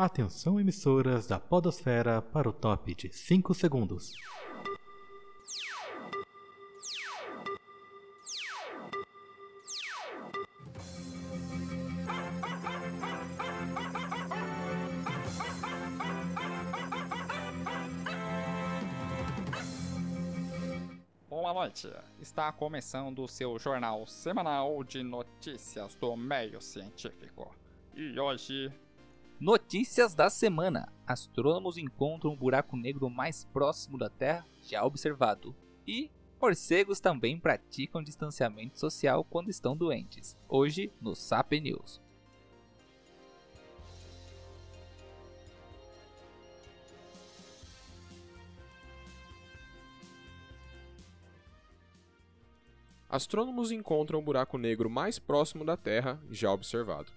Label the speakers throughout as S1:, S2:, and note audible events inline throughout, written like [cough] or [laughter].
S1: Atenção emissoras da Podosfera para o top de 5 segundos.
S2: Boa noite. Está começando o seu jornal semanal de notícias do meio científico. E hoje
S3: Notícias da semana: Astrônomos encontram o buraco negro mais próximo da Terra já observado. E morcegos também praticam distanciamento social quando estão doentes. Hoje no SAP News.
S4: Astrônomos encontram o buraco negro mais próximo da Terra já observado.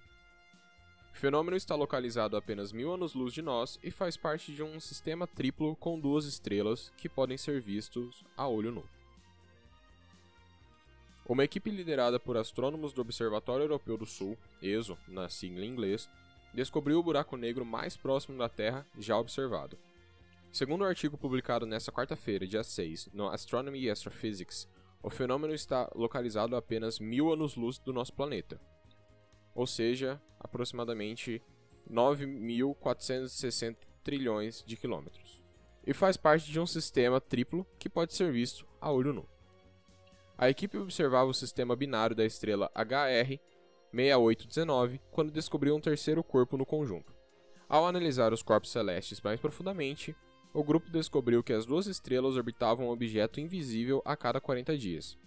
S4: O fenômeno está localizado a apenas mil anos-luz de nós e faz parte de um sistema triplo com duas estrelas que podem ser vistos a olho nu. Uma equipe liderada por astrônomos do Observatório Europeu do Sul, ESO, na sigla em inglês, descobriu o buraco negro mais próximo da Terra já observado. Segundo o um artigo publicado nesta quarta-feira, dia 6, no Astronomy e Astrophysics, o fenômeno está localizado a apenas mil anos-luz do nosso planeta, ou seja, aproximadamente 9.460 trilhões de quilômetros, e faz parte de um sistema triplo que pode ser visto a olho nu. A equipe observava o sistema binário da estrela HR 6819 quando descobriu um terceiro corpo no conjunto. Ao analisar os corpos celestes mais profundamente, o grupo descobriu que as duas estrelas orbitavam um objeto invisível a cada 40 dias.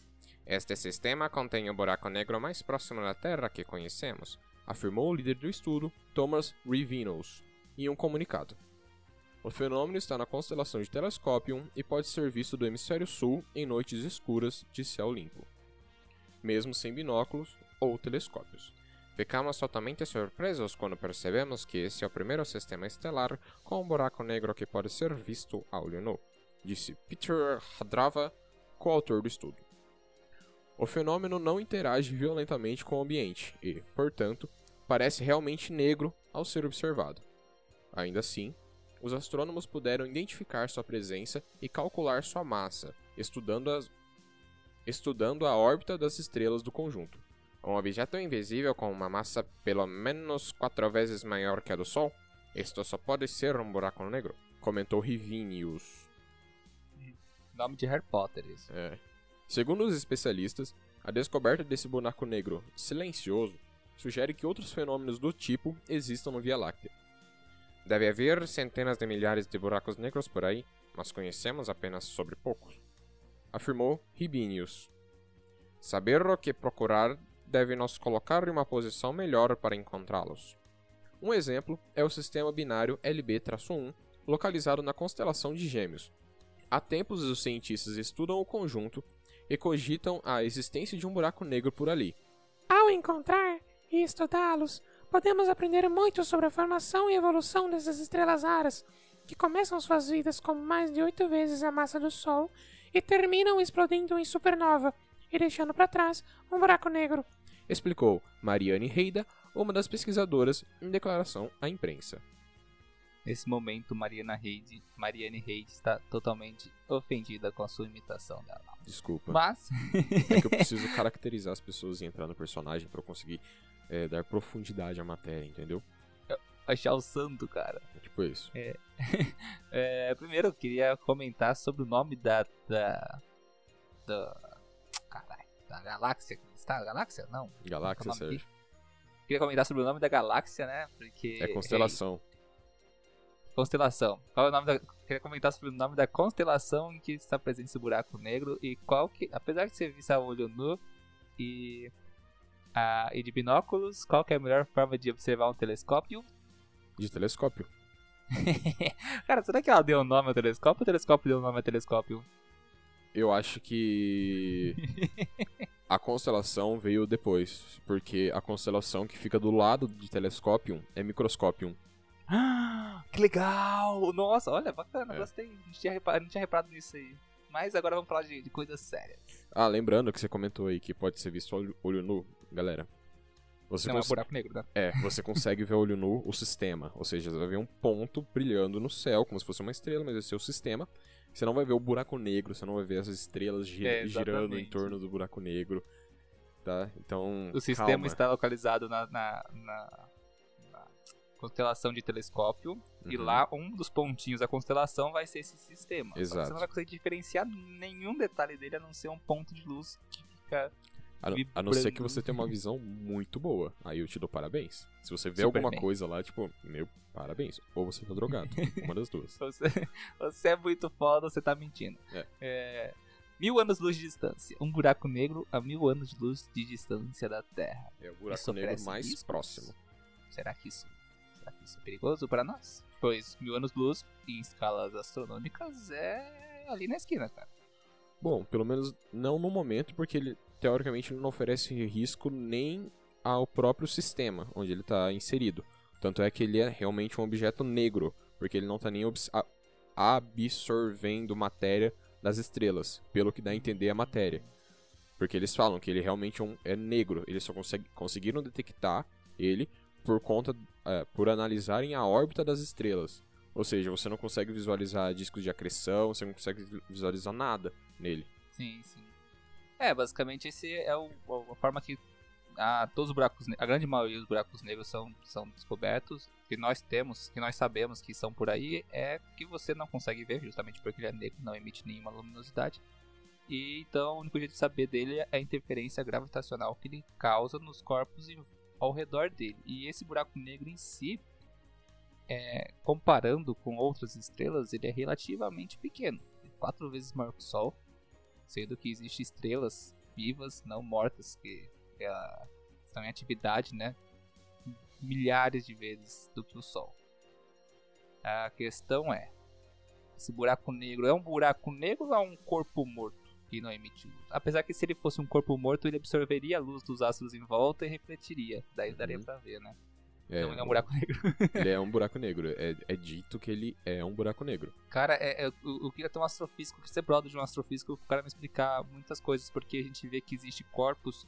S4: Este sistema contém o buraco negro mais próximo da Terra que conhecemos, afirmou o líder do estudo, Thomas Rivinos, em um comunicado. O fenômeno está na constelação de Telescopium e pode ser visto do hemisfério sul em noites escuras de céu limpo, mesmo sem binóculos ou telescópios. Ficamos totalmente surpresos quando percebemos que esse é o primeiro sistema estelar com um buraco negro que pode ser visto a olho nu, disse Peter Hadrava, coautor do estudo. O fenômeno não interage violentamente com o ambiente e, portanto, parece realmente negro ao ser observado. Ainda assim, os astrônomos puderam identificar sua presença e calcular sua massa, estudando, as... estudando a órbita das estrelas do conjunto. Um objeto invisível com uma massa pelo menos quatro vezes maior que a do Sol? Isto só pode ser um buraco negro, comentou Rivinius.
S3: Nome de Harry Potter, isso.
S4: É. Segundo os especialistas, a descoberta desse buraco negro silencioso sugere que outros fenômenos do tipo existam no Via Láctea. Deve haver centenas de milhares de buracos negros por aí, mas conhecemos apenas sobre poucos, afirmou Ribinius. Saber o que procurar deve nos colocar em uma posição melhor para encontrá-los. Um exemplo é o sistema binário LB-1, localizado na constelação de Gêmeos. Há tempos os cientistas estudam o conjunto e cogitam a existência de um buraco negro por ali.
S5: Ao encontrar e estudá-los, podemos aprender muito sobre a formação e evolução dessas estrelas raras, que começam suas vidas com mais de oito vezes a massa do Sol e terminam explodindo em supernova e deixando para trás um buraco negro,
S4: explicou Mariane Reida, uma das pesquisadoras, em declaração à imprensa.
S3: Nesse momento, Mariana Reid, Mariane Reid está totalmente ofendida com a sua imitação dela.
S4: Desculpa.
S3: Mas.
S4: é que eu preciso caracterizar as pessoas e entrar no personagem para eu conseguir é, dar profundidade à matéria, entendeu?
S3: Achar o santo, cara.
S4: É tipo isso.
S3: É. [laughs] é, primeiro eu queria comentar sobre o nome da. da. da. Caralho, da galáxia. Está? Galáxia? Não.
S4: Galáxia, Sérgio. Aqui.
S3: Queria comentar sobre o nome da galáxia, né? Porque.
S4: É constelação.
S3: Constelação. Qual é o nome da. Queria comentar sobre o nome da constelação em que está presente esse buraco negro e qual que. Apesar de ser visto a olho nu e. A, e de binóculos, qual que é a melhor forma de observar um telescópio? [laughs]
S4: De telescópio.
S3: Cara, será que ela deu o um nome ao telescópio ou o telescópio deu o um nome ao telescópio?
S4: Eu acho que [laughs] a constelação veio depois, porque a constelação que fica do lado de telescópio é microscópio.
S3: Ah, que legal! Nossa, olha, bacana,
S4: É.
S3: gostei. Não tinha, reparado, não tinha reparado nisso aí. Mas agora vamos falar de, de coisas sérias.
S4: Ah, lembrando que você comentou aí que pode ser visto olho, olho nu, galera. Você
S3: Não é
S4: cons-
S3: buraco negro, né?
S4: É, você [laughs] consegue ver a olho nu o sistema. Ou seja, você vai ver um ponto brilhando no céu, como se fosse uma estrela, mas esse é o sistema. Você não vai ver o buraco negro, você não vai ver as estrelas gi-
S3: É,
S4: girando em torno do buraco negro. Tá? Então.
S3: O sistema
S4: calma.
S3: está localizado na- na- na constelação de telescópio. E
S4: Uhum.
S3: lá, um dos pontinhos da constelação vai ser esse sistema.
S4: Exato.
S3: Você não vai conseguir diferenciar nenhum detalhe dele a não ser um ponto de luz que fica.
S4: A, não- a não ser que você tenha uma visão muito boa. Aí eu te dou parabéns. Se você vê
S3: Super
S4: alguma
S3: bem.
S4: coisa lá, tipo, meu, parabéns. Ou você tá drogado. [laughs] uma das duas.
S3: Você, você é muito foda, você tá mentindo.
S4: É.
S3: É, Mil anos-luz de distância. Um buraco negro a mil anos de luz de distância da Terra.
S4: É o buraco negro mais
S3: riscos?
S4: próximo.
S3: Será que isso, será que isso é perigoso para nós? Pois mil anos-luz em escalas astronômicas é ali na esquina, cara.
S4: Bom, pelo menos não no momento, porque ele teoricamente não oferece risco nem ao próprio sistema onde ele está inserido. Tanto é que ele é realmente um objeto negro, porque ele não está nem absorvendo matéria das estrelas, pelo que dá a entender a matéria. Porque eles falam que ele realmente é, um- é negro, eles só conseguiram detectar ele por conta é, por analisarem a órbita das estrelas. Ou seja, você não consegue visualizar discos de acreção, você não consegue visualizar nada nele.
S3: Sim, sim. É, basicamente esse é o, a forma que a, todos os buracos, a grande maioria dos buracos negros são, são descobertos, que nós temos, que nós sabemos que são por aí, é que você não consegue ver, justamente porque ele é negro, não emite nenhuma luminosidade. E então o único jeito de saber dele é a interferência gravitacional que ele causa nos corpos em- ao redor dele. E esse buraco negro em si, é, comparando com outras estrelas, ele é relativamente pequeno, quatro vezes maior que o Sol sendo que existem estrelas vivas, não mortas, que é, estão em atividade, né? Milhares de vezes do que o Sol. A questão é: esse buraco negro é um buraco negro ou é um corpo morto que não emite luz? Apesar que se ele fosse um corpo morto, ele absorveria a luz dos astros em volta e refletiria. Daí daria
S4: Uhum.
S3: pra ver, né?
S4: É,
S3: Então ele é um buraco negro. [laughs]
S4: ele é um buraco negro. É, é dito que ele é um buraco negro.
S3: Cara, é, é, eu, eu queria ter um astrofísico, que ser brother de um astrofísico, o cara me explicar muitas coisas, porque a gente vê que existe corpos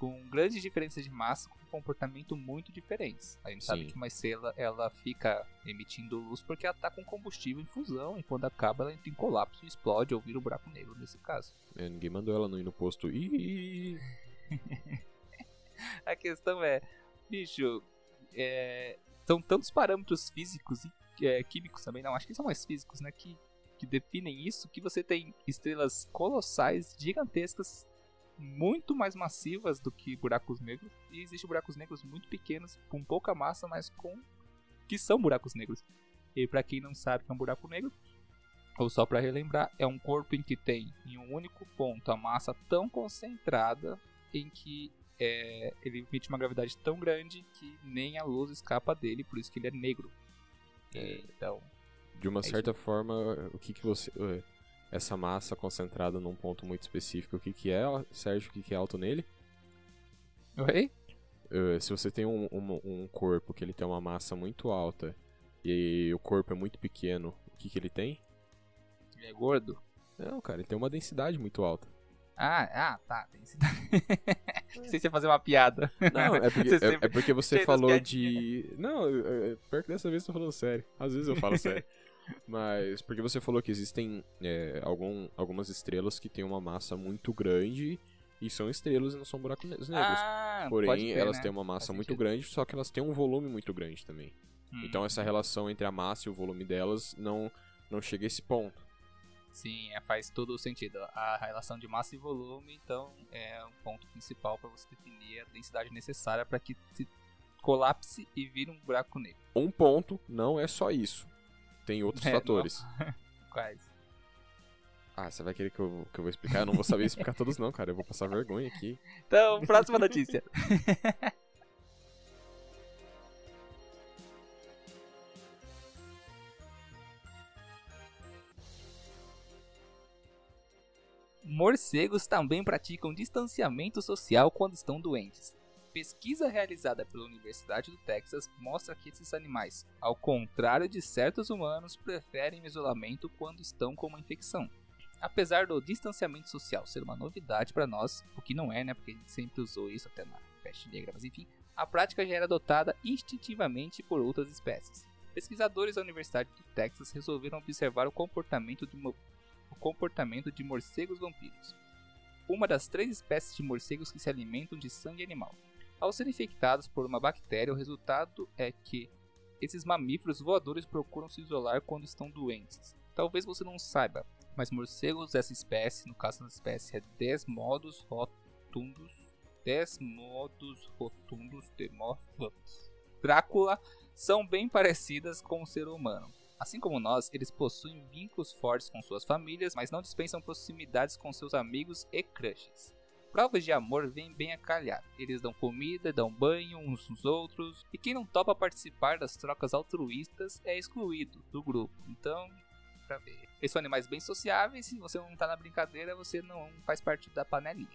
S3: com grandes diferenças de massa, com comportamento muito diferentes. A gente sabe
S4: Sim.
S3: que uma estrela, ela fica emitindo luz porque ela tá com combustível em fusão, e quando acaba ela entra em colapso, explode ou vira um buraco negro nesse caso.
S4: É, ninguém mandou ela não ir no posto. Ih, [laughs]
S3: A questão é, bicho, é, são tantos parâmetros físicos e é, químicos também, não, acho que são mais físicos, né, que, que definem isso, que você tem estrelas colossais, gigantescas, muito mais massivas do que buracos negros, e existem buracos negros muito pequenos, com pouca massa, mas com que são buracos negros. E pra quem não sabe o que é um buraco negro, ou só pra relembrar, é um corpo em que tem em um único ponto a massa tão concentrada em que é, ele emite uma gravidade tão grande que nem a luz escapa dele, por isso que ele é negro. É, então,
S4: de uma
S3: É isso.
S4: certa forma, o que que você... Essa massa concentrada num ponto muito específico, o que que é, Sérgio? O que que é alto nele?
S3: oi?
S4: Eh, se você tem um, um, um corpo que ele tem uma massa muito alta e o corpo é muito pequeno, o que que ele tem?
S3: Ele é gordo?
S4: Não, cara, ele tem uma densidade muito alta.
S3: Ah, ah, tá. Esse... Não sei se ia fazer uma piada.
S4: Não, é porque, [laughs]
S3: Você
S4: é, é porque você falou de. Não, pior que dessa vez eu tô falando sério. Às vezes eu falo [laughs] sério. Mas porque você falou que existem é, algum, algumas estrelas que têm uma massa muito grande e são estrelas e não são buracos ne- negros.
S3: Ah,
S4: Porém, elas
S3: né?
S4: têm uma massa
S3: Faz
S4: muito
S3: sentido.
S4: grande, só que elas têm um volume muito grande também.
S3: Hum,
S4: Então essa relação entre a massa e o volume delas não, não chega a esse ponto.
S3: Sim, é, faz todo o sentido. A relação de massa e volume, então, é um ponto principal para você definir a densidade necessária para que se colapse e vire um buraco negro.
S4: Um ponto não é só isso. Tem outros
S3: É,
S4: fatores. [laughs]
S3: Quais?
S4: Ah, você vai querer que eu, que eu vou explicar? Eu não vou saber explicar todos não, cara. Eu vou passar vergonha aqui.
S3: Então, próxima notícia. [laughs] Morcegos também praticam distanciamento social quando estão doentes. Pesquisa realizada pela Universidade do Texas mostra que esses animais, ao contrário de certos humanos, preferem isolamento quando estão com uma infecção. Apesar do distanciamento social ser uma novidade para nós, o que não é, né? Porque a gente sempre usou isso até na peste negra, mas enfim, A prática já era adotada instintivamente por outras espécies. Pesquisadores da Universidade do Texas resolveram observar o comportamento de, mo- o comportamento de morcegos vampiros, uma das três espécies de morcegos que se alimentam de sangue animal. Ao serem infectados por uma bactéria, o resultado é que esses mamíferos voadores procuram se isolar quando estão doentes. Talvez você não saiba, mas morcegos dessa espécie, no caso da espécie é Desmodus rotundus, Desmodus rotundus Demorphos, Drácula, são bem parecidas com o ser humano. Assim como nós, eles possuem vínculos fortes com suas famílias, mas não dispensam proximidades com seus amigos e crushes. Provas de amor vêm bem a calhar. Eles dão comida, dão banho uns nos outros, e quem não topa participar das trocas altruístas é excluído do grupo. Então, pra ver. Eles são animais bem sociáveis, se você não tá na brincadeira, você não faz parte da panelinha.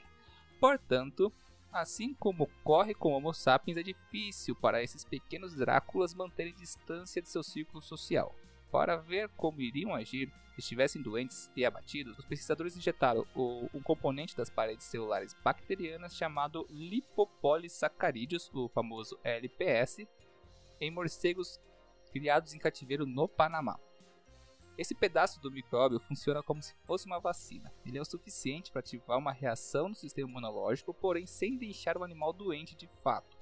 S3: Portanto, assim como ocorre com Homo sapiens, é difícil para esses pequenos Dráculas manterem distância de seu círculo social. Para ver como iriam agir se estivessem doentes e abatidos, os pesquisadores injetaram o- um componente das paredes celulares bacterianas chamado lipopolissacarídeos, o famoso LPS, em morcegos criados em cativeiro no Panamá. Esse pedaço do micróbio funciona como se fosse uma vacina. Ele é o suficiente para ativar uma reação no sistema imunológico, porém sem deixar o animal doente de fato.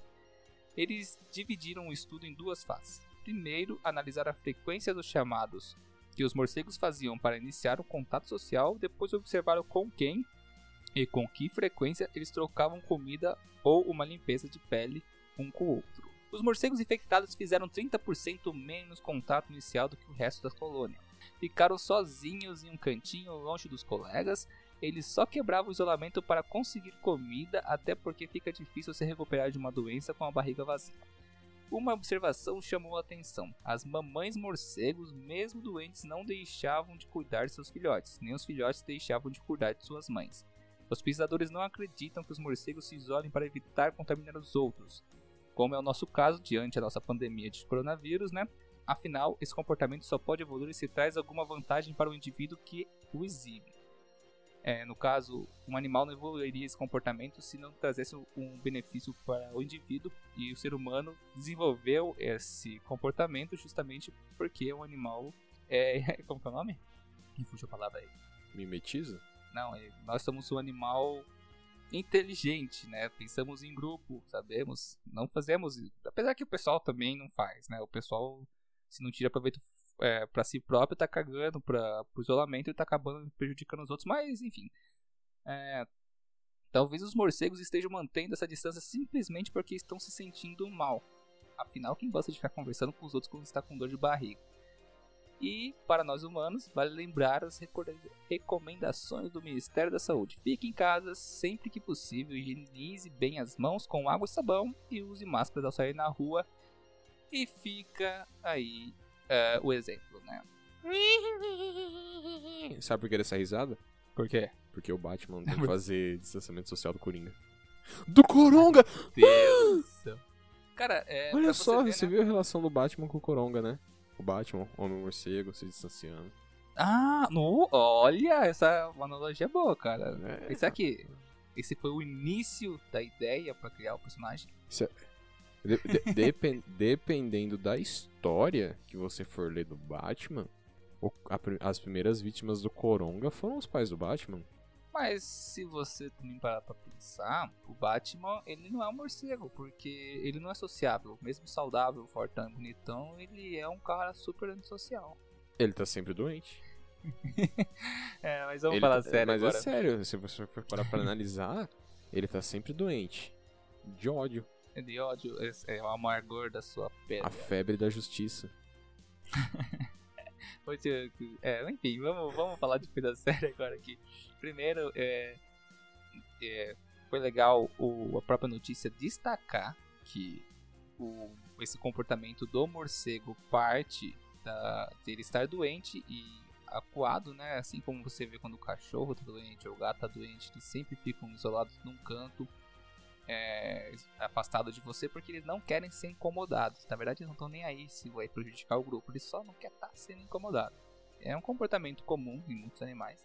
S3: Eles dividiram o estudo em duas fases. Primeiro, analisar a frequência dos chamados que os morcegos faziam para iniciar um contato social, depois observaram com quem e com que frequência eles trocavam comida ou uma limpeza de pele um com o outro. Os morcegos infectados fizeram 30% menos contato inicial do que o resto da colônia. Ficaram sozinhos em um cantinho longe dos colegas. Eles só quebravam o isolamento para conseguir comida, até porque fica difícil se recuperar de uma doença com a barriga vazia. Uma observação chamou a atenção: as mamães morcegos, mesmo doentes, não deixavam de cuidar de seus filhotes, nem os filhotes deixavam de cuidar de suas mães. Os pesquisadores não acreditam que os morcegos se isolem para evitar contaminar os outros, como é o nosso caso diante da nossa pandemia de coronavírus, né? Afinal, esse comportamento só pode evoluir se traz alguma vantagem para o indivíduo que o exibe. É, no caso, um animal não evoluiria esse comportamento se não trazesse um benefício para o indivíduo e o ser humano desenvolveu esse comportamento justamente porque o animal é. [laughs] Como que é o nome? Me fugiu a palavra aí.
S4: Mimetiza?
S3: Não, é- nós somos um animal inteligente, né? Pensamos em grupo, sabemos, não fazemos, apesar que o pessoal também não faz, né? O pessoal se não tira proveito é, para si próprio, tá cagando para o isolamento e tá acabando prejudicando os outros, mas enfim. É, talvez os morcegos estejam mantendo essa distância simplesmente porque estão se sentindo mal. Afinal, quem gosta de ficar conversando com os outros quando está com dor de barriga? E, para nós humanos, vale lembrar as recomendações do Ministério da Saúde. Fique em casa sempre que possível, higienize bem as mãos com água e sabão e use máscaras ao sair na rua. E fica aí é, o exemplo, né? [laughs]
S4: Sabe por que dessa risada?
S3: Por quê?
S4: Porque o Batman tem [laughs] que fazer distanciamento social do Coringa. Do Coronga!
S3: Deus. Cara, é.
S4: Olha só,
S3: ver,
S4: você
S3: né?
S4: viu a relação do Batman com o Coronga, né? O Batman, Homem-Morcego, se distanciando.
S3: Ah, no, olha, essa analogia é boa, cara.
S4: É,
S3: Pensar que esse foi o início da ideia pra criar o personagem.
S4: De- de- depen- dependendo da história que você for ler do Batman, o- a as primeiras vítimas do Coronga foram os pais do Batman.
S3: Mas se você também parar pra pensar, o Batman, ele não é um morcego, porque ele não é sociável. Mesmo saudável, fortão, bonitão, ele é um cara super antissocial.
S4: Ele tá sempre doente. [laughs]
S3: É, mas vamos
S4: Ele
S3: falar
S4: tá-
S3: sério
S4: Mas
S3: agora.
S4: é sério, se você for parar pra analisar, ele tá sempre doente. De ódio.
S3: De ódio, é o amargor da sua pele.
S4: A febre da justiça. [laughs]
S3: Hoje, é, enfim, vamos, vamos falar de coisa [laughs] séria agora aqui. Primeiro, é, é, foi legal o, a própria notícia destacar que o, esse comportamento do morcego parte da, dele estar doente e acuado, né? Assim como você vê quando o cachorro tá doente ou o gato tá doente, eles sempre ficam isolados num canto, é, afastado de você porque eles não querem ser incomodados. Na verdade, eles não estão nem aí se vai prejudicar o grupo, eles só não querem estar sendo incomodados. É um comportamento comum em muitos animais.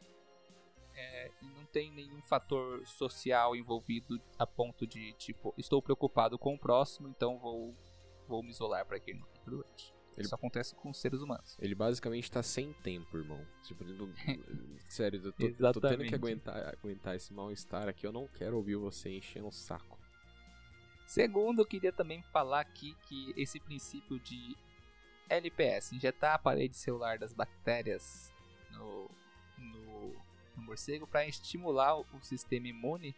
S3: é, e não tem nenhum fator social envolvido a ponto de, tipo, estou preocupado com o próximo, então vou, vou me isolar para que ele não fique doente.
S4: Ele-
S3: Isso acontece com os seres humanos.
S4: Ele basicamente tá sem tempo, irmão. Tipo, não- [laughs] Sério, eu tô, tô tendo que aguentar, aguentar esse mal-estar aqui. Eu não quero ouvir você enchendo o saco.
S3: Segundo, eu queria também falar aqui que esse princípio de LPS, injetar a parede celular das bactérias no, no, no morcego para estimular o, o sistema imune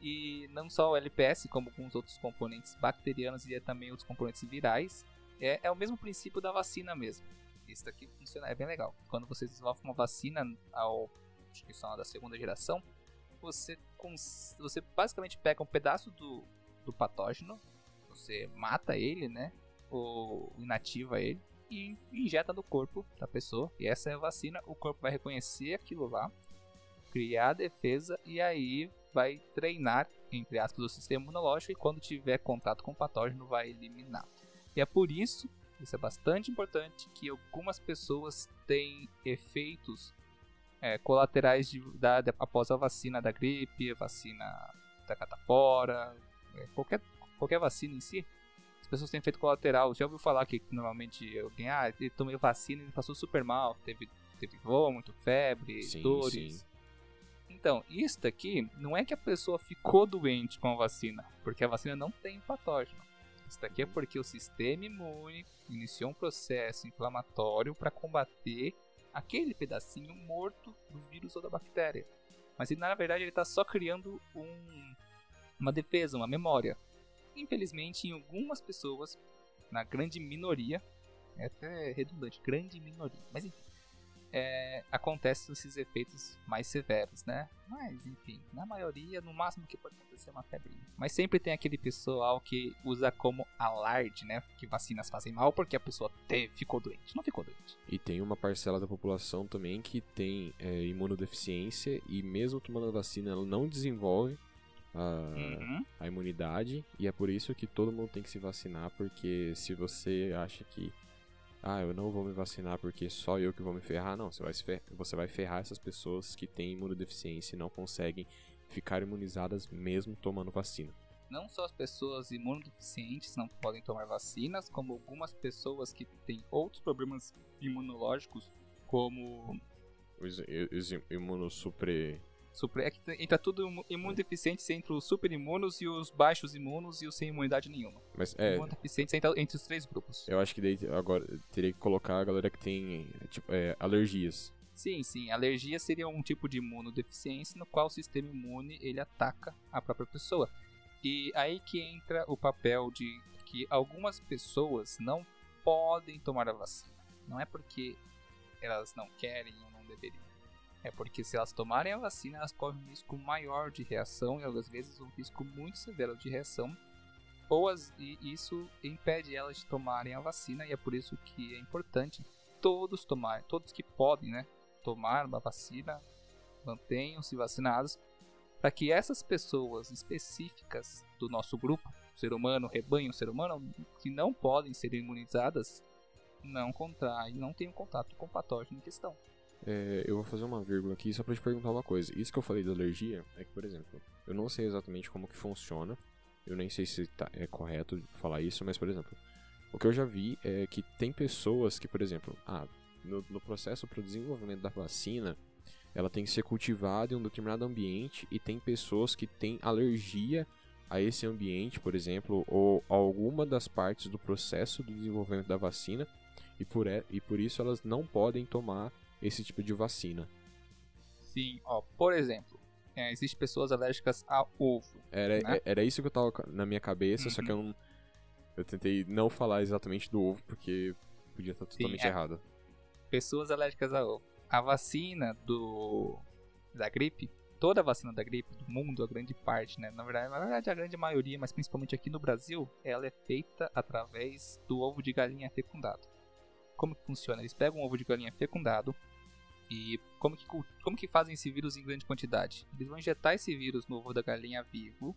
S3: e não só o LPS, como com os outros componentes bacterianos e também outros componentes virais, é, é o mesmo princípio da vacina mesmo. Isso daqui funciona, é bem legal. Quando você desenvolve uma vacina ao acho que são da segunda geração, você, você basicamente pega um pedaço do, do patógeno, você mata ele, né? Ou inativa ele e injeta no corpo da pessoa. E essa é a vacina. O corpo vai reconhecer aquilo lá, criar a defesa e aí vai treinar, entre aspas, o sistema imunológico e quando tiver contato com o patógeno vai eliminar. E é por isso, isso é bastante importante, que algumas pessoas têm efeitos é, colaterais de, da, da- após a vacina da gripe, a vacina da catapora, qualquer, qualquer vacina em si, as pessoas têm efeito colateral. Já ouviu falar que normalmente alguém, ah, ele tomou vacina e passou super mal, teve, teve vômito, febre,
S4: Sim,
S3: dores.
S4: sim.
S3: Então, isso daqui não é que a pessoa ficou doente com a vacina, porque a vacina não tem patógeno. Isso daqui é porque o sistema imune iniciou um processo inflamatório para combater aquele pedacinho morto do vírus ou da bactéria. Mas ele, na verdade ele está só criando um- uma defesa, uma memória. Infelizmente, em algumas pessoas, na grande minoria, é até redundante, grande minoria, mas enfim, é, acontecem esses efeitos mais severos, né? Mas enfim, na maioria, no máximo que pode acontecer é uma febrinha. Mas sempre tem aquele pessoal que usa como alarde, né? Que vacinas fazem mal porque a pessoa teve, ficou doente. Não ficou doente.
S4: E tem uma parcela da população também que tem é, imunodeficiência e mesmo tomando a vacina ela não desenvolve a,
S3: Uhum.
S4: a imunidade e é por isso que todo mundo tem que se vacinar porque se você acha que ah, eu não vou me vacinar porque só eu que vou me ferrar, não, você vai, se fer- você vai ferrar essas pessoas que têm imunodeficiência e não conseguem ficar imunizadas mesmo tomando vacina.
S3: Não só as pessoas imunodeficientes não podem tomar vacinas, como algumas pessoas que têm outros problemas imunológicos, como
S4: Os, os imunossupre...
S3: Supre- é que entra tudo imu- imunodeficientes entre os super imunos e os baixos imunos e os sem imunidade nenhuma.
S4: Mas é,
S3: Imunodeficientes entra entre os três grupos.
S4: eu acho que daí agora teria que colocar a galera que tem tipo, é, alergias.
S3: Sim, sim. Alergia seria um tipo de imunodeficiência no qual o sistema imune ele ataca a própria pessoa. E aí que entra o papel de que algumas pessoas não podem tomar a vacina. Não é porque elas não querem ou não deveriam. É porque se elas tomarem a vacina, elas correm um risco maior de reação e às vezes um risco muito severo de reação. Ou as, e isso impede elas de tomarem a vacina e é por isso que é importante todos tomarem, todos que podem, né, tomar uma vacina, mantenham-se vacinados, para que essas pessoas específicas do nosso grupo, ser humano, rebanho, ser humano, que não podem ser imunizadas, não contraem, não tenham contato com o patógeno em questão.
S4: É, eu vou fazer uma vírgula aqui só pra te perguntar uma coisa. Isso que eu falei da alergia é que, por exemplo, eu não sei exatamente como que funciona. Eu nem sei se tá- é correto falar isso, mas, por exemplo, o que eu já vi é que tem pessoas que, por exemplo, ah, no, no processo para o desenvolvimento da vacina, ela tem que ser cultivada em um determinado ambiente e tem pessoas que têm alergia a esse ambiente, por exemplo, ou alguma das partes do processo do desenvolvimento da vacina e por, e- e por isso elas não podem tomar esse tipo de vacina.
S3: Sim, ó, por exemplo, é, existem pessoas alérgicas a ovo.
S4: Era,
S3: Né?
S4: era isso que eu tava na minha cabeça, só que eu não. Eu tentei não falar exatamente do ovo, porque podia estar totalmente
S3: é.
S4: errado.
S3: Pessoas alérgicas a ovo. A vacina do da gripe, toda a vacina da gripe do mundo, a grande parte, né? Na verdade, na verdade a grande maioria, mas principalmente aqui no Brasil, ela é feita através do ovo de galinha fecundado. Como que funciona? Eles pegam um ovo de galinha fecundado e como que, como que fazem esse vírus em grande quantidade? Eles vão injetar esse vírus no ovo da galinha vivo,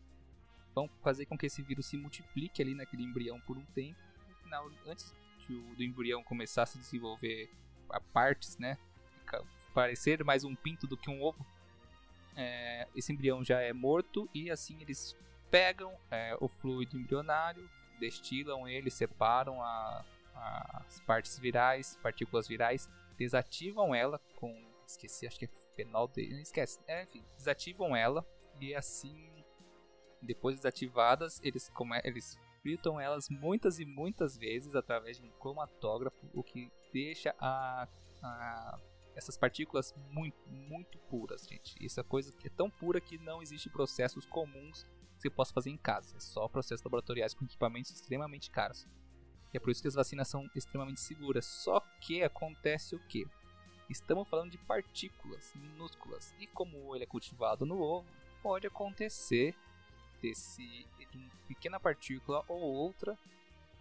S3: vão fazer com que esse vírus se multiplique ali naquele embrião por um tempo. No final, antes o- do embrião começar a se desenvolver a partes, né? parecer mais um pinto do que um ovo, é, esse embrião já é morto e assim eles pegam é, o fluido embrionário, destilam ele, separam a, a, as partes virais, partículas virais, desativam ela com. Esqueci, acho que é fenol. De, esquece. É, enfim, desativam ela e assim, depois desativadas, eles, come, eles fritam elas muitas e muitas vezes através de um cromatógrafo, o que deixa a, a essas partículas muito, muito puras, gente. Isso é coisa que é tão pura que não existe processos comuns que você possa fazer em casa. É só processos laboratoriais com equipamentos extremamente caros. É por isso que as vacinas são extremamente seguras. Só que acontece o que? Estamos falando de partículas minúsculas. E como ele é cultivado no ovo, pode acontecer desse, de uma pequena partícula ou outra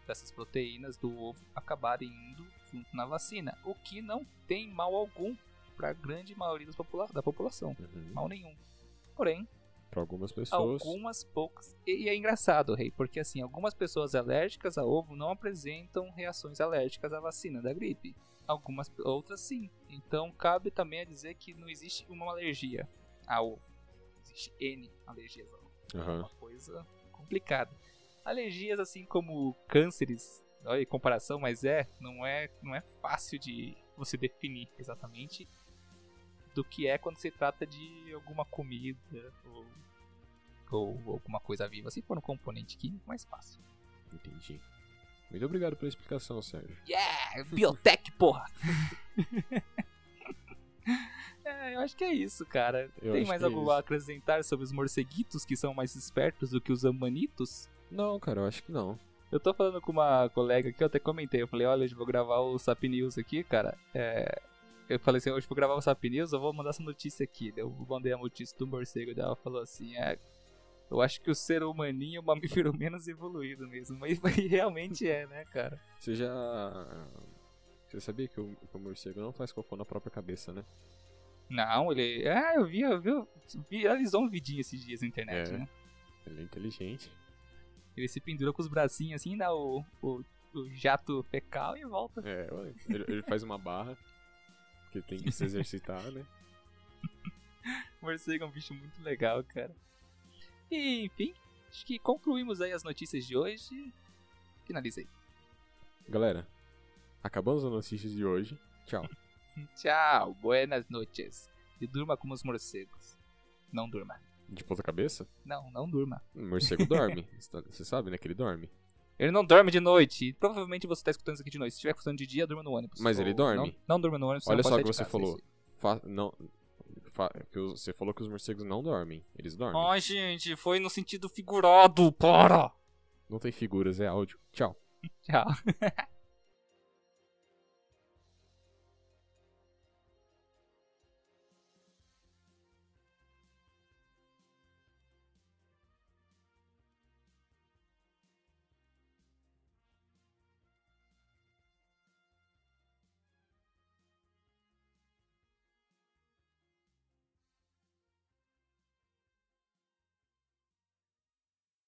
S3: dessas proteínas do ovo acabarem indo junto na vacina, o que não tem mal algum para a grande maioria popula da população,
S4: Uhum.
S3: mal nenhum. Porém,
S4: Pra algumas pessoas.
S3: algumas poucas. E, e é engraçado, Rei, porque assim, algumas pessoas alérgicas a ovo não apresentam reações alérgicas à vacina da gripe. Algumas outras sim. Então cabe também a dizer que não existe uma alergia a ovo. Existe N alergias a ovo. É
S4: Aham.
S3: uma coisa complicada. Alergias assim como cânceres, olha comparação, mas é, não é, não é fácil de você definir exatamente do que é quando se trata de alguma comida ou, ou alguma coisa viva. Se for um componente químico, mais fácil.
S4: Entendi. Muito obrigado pela explicação, Sérgio.
S3: Yeah! Biotech, porra! [laughs] é, eu acho que é isso, cara.
S4: Eu
S3: Tem mais
S4: é
S3: algo
S4: isso.
S3: a acrescentar sobre os morceguitos que são mais espertos do que os amanitos?
S4: Não, cara, eu acho que não.
S3: Eu tô falando com uma colega que eu até comentei. Eu falei, olha, eu vou gravar o Sap News aqui, cara. É... Eu falei assim, hoje eu vou gravar o Sap News, eu vou mandar essa notícia aqui. Eu mandei a notícia do morcego dela, falou assim, é... Eu acho que o ser humaninho é o mamífero [laughs] menos evoluído mesmo. Mas mas realmente é, né, cara?
S4: Você já. Você sabia que o, que o morcego não faz cocô na própria cabeça, né?
S3: Não, ele... Ah, eu vi, eu vi... Viralizou um vidinho esses dias na internet,
S4: É.
S3: né?
S4: Ele é inteligente.
S3: Ele se pendura com os bracinhos assim, dá o, o, o jato fecal e volta.
S4: É, ele faz uma barra. Porque tem que se [laughs] exercitar, né?
S3: Morcego é um bicho muito legal, cara. E, enfim, acho que concluímos aí as notícias de hoje. Finalizei.
S4: Galera, acabamos as notícias de hoje. Tchau. [laughs]
S3: Tchau, buenas noches. E durma como os morcegos. Não durma.
S4: De ponta cabeça?
S3: Não, não durma.
S4: O morcego dorme. [laughs] Você sabe, né? Que ele dorme.
S3: Ele não dorme de noite. E provavelmente você tá escutando isso aqui de noite. Se estiver escutando de dia, durma no ônibus.
S4: Mas ele dorme?
S3: Não, não durma no ônibus.
S4: Olha só o que você
S3: casa,
S4: falou. Fa- não, fa- que você falou que os morcegos não dormem. Eles dormem.
S3: Ai, gente, foi no sentido figurado. Para!
S4: Não tem figuras, é áudio. Tchau. [laughs]
S3: Tchau. [laughs]